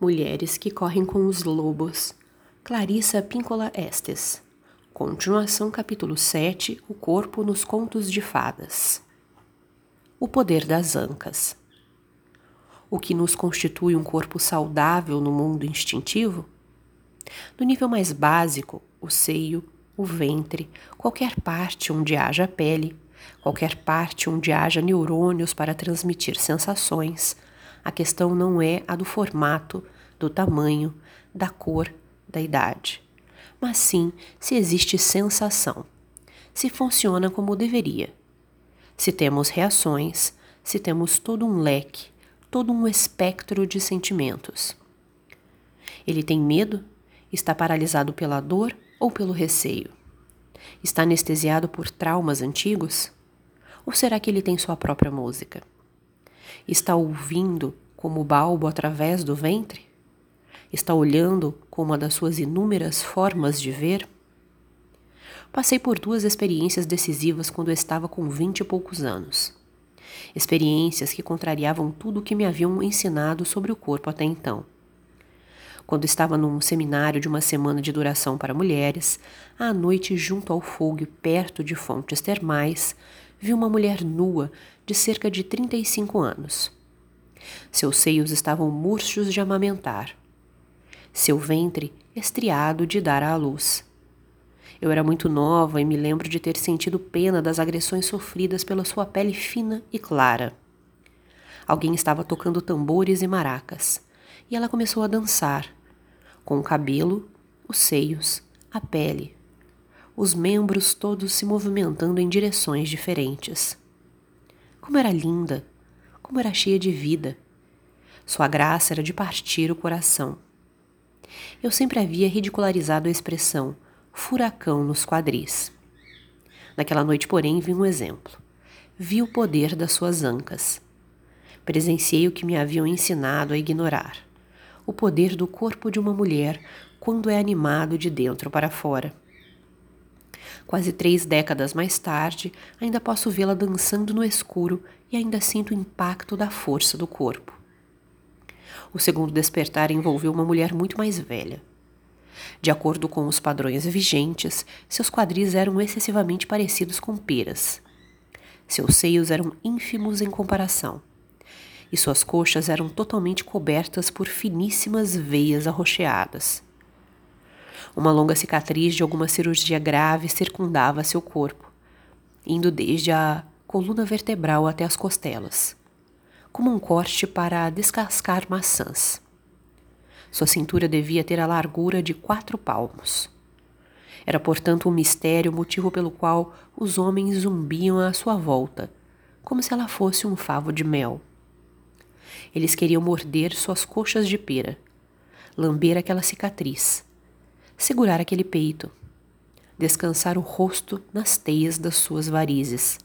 Mulheres que correm com os lobos. Clarissa Píncola Estes. Continuação capítulo 7, O corpo nos contos de fadas. O poder das ancas. O que nos constitui um corpo saudável no mundo instintivo? No nível mais básico, o seio, o ventre, qualquer parte onde haja pele, qualquer parte onde haja neurônios para transmitir sensações, a questão não é a do formato, do tamanho, da cor, da idade, mas sim se existe sensação, se funciona como deveria, se temos reações, se temos todo um leque, todo um espectro de sentimentos. Ele tem medo? Está paralisado pela dor ou pelo receio? Está anestesiado por traumas antigos? Ou será que ele tem sua própria música? Está ouvindo como o balbo através do ventre? Está olhando com uma das suas inúmeras formas de ver? Passei por duas experiências decisivas quando eu estava com vinte e poucos anos. Experiências que contrariavam tudo o que me haviam ensinado sobre o corpo até então. Quando estava num seminário de uma semana de duração para mulheres, à noite, junto ao fogo perto de fontes termais, vi uma mulher nua de cerca de 35 anos. Seus seios estavam murchos de amamentar, seu ventre estriado de dar à luz. Eu era muito nova e me lembro de ter sentido pena das agressões sofridas pela sua pele fina e clara. Alguém estava tocando tambores e maracas, e ela começou a dançar, com o cabelo, os seios, a pele, os membros todos se movimentando em direções diferentes. Como era linda, como era cheia de vida. Sua graça era de partir o coração. Eu sempre havia ridicularizado a expressão furacão nos quadris. Naquela noite, porém, vi um exemplo. Vi o poder das suas ancas. Presenciei o que me haviam ensinado a ignorar: o poder do corpo de uma mulher quando é animado de dentro para fora. Quase três décadas mais tarde, ainda posso vê-la dançando no escuro e ainda sinto o impacto da força do corpo. O segundo despertar envolveu uma mulher muito mais velha. De acordo com os padrões vigentes, seus quadris eram excessivamente parecidos com peras. Seus seios eram ínfimos em comparação. E suas coxas eram totalmente cobertas por finíssimas veias arroxeadas. Uma longa cicatriz de alguma cirurgia grave circundava seu corpo, indo desde a coluna vertebral até as costelas, como um corte para descascar maçãs. Sua cintura devia ter a largura de quatro palmos. Era, portanto, um mistério o motivo pelo qual os homens zumbiam à sua volta, como se ela fosse um favo de mel. Eles queriam morder suas coxas de pera, lamber aquela cicatriz, segurar aquele peito, descansar o rosto nas teias das suas varizes.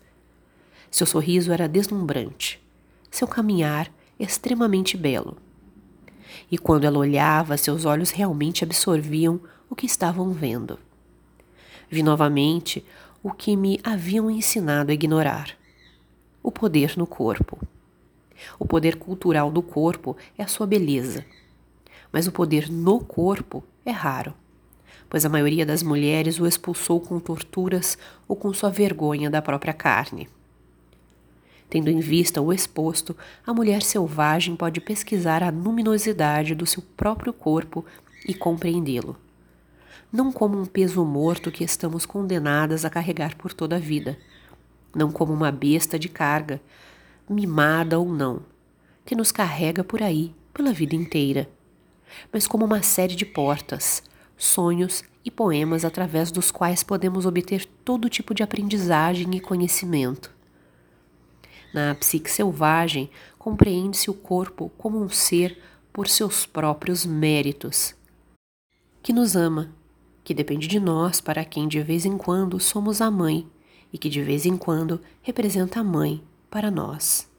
Seu sorriso era deslumbrante, seu caminhar extremamente belo. E quando ela olhava, seus olhos realmente absorviam o que estavam vendo. Vi novamente o que me haviam ensinado a ignorar: o poder no corpo. O poder cultural do corpo é a sua beleza, mas o poder no corpo é raro pois a maioria das mulheres o expulsou com torturas ou com sua vergonha da própria carne. Tendo em vista o exposto, a mulher selvagem pode pesquisar a luminosidade do seu próprio corpo e compreendê-lo. Não como um peso morto que estamos condenadas a carregar por toda a vida, não como uma besta de carga, mimada ou não, que nos carrega por aí pela vida inteira, mas como uma série de portas, sonhos e poemas através dos quais podemos obter todo tipo de aprendizagem e conhecimento. Na psique selvagem, compreende-se o corpo como um ser por seus próprios méritos, que nos ama, que depende de nós para quem de vez em quando somos a mãe e que de vez em quando representa a mãe para nós.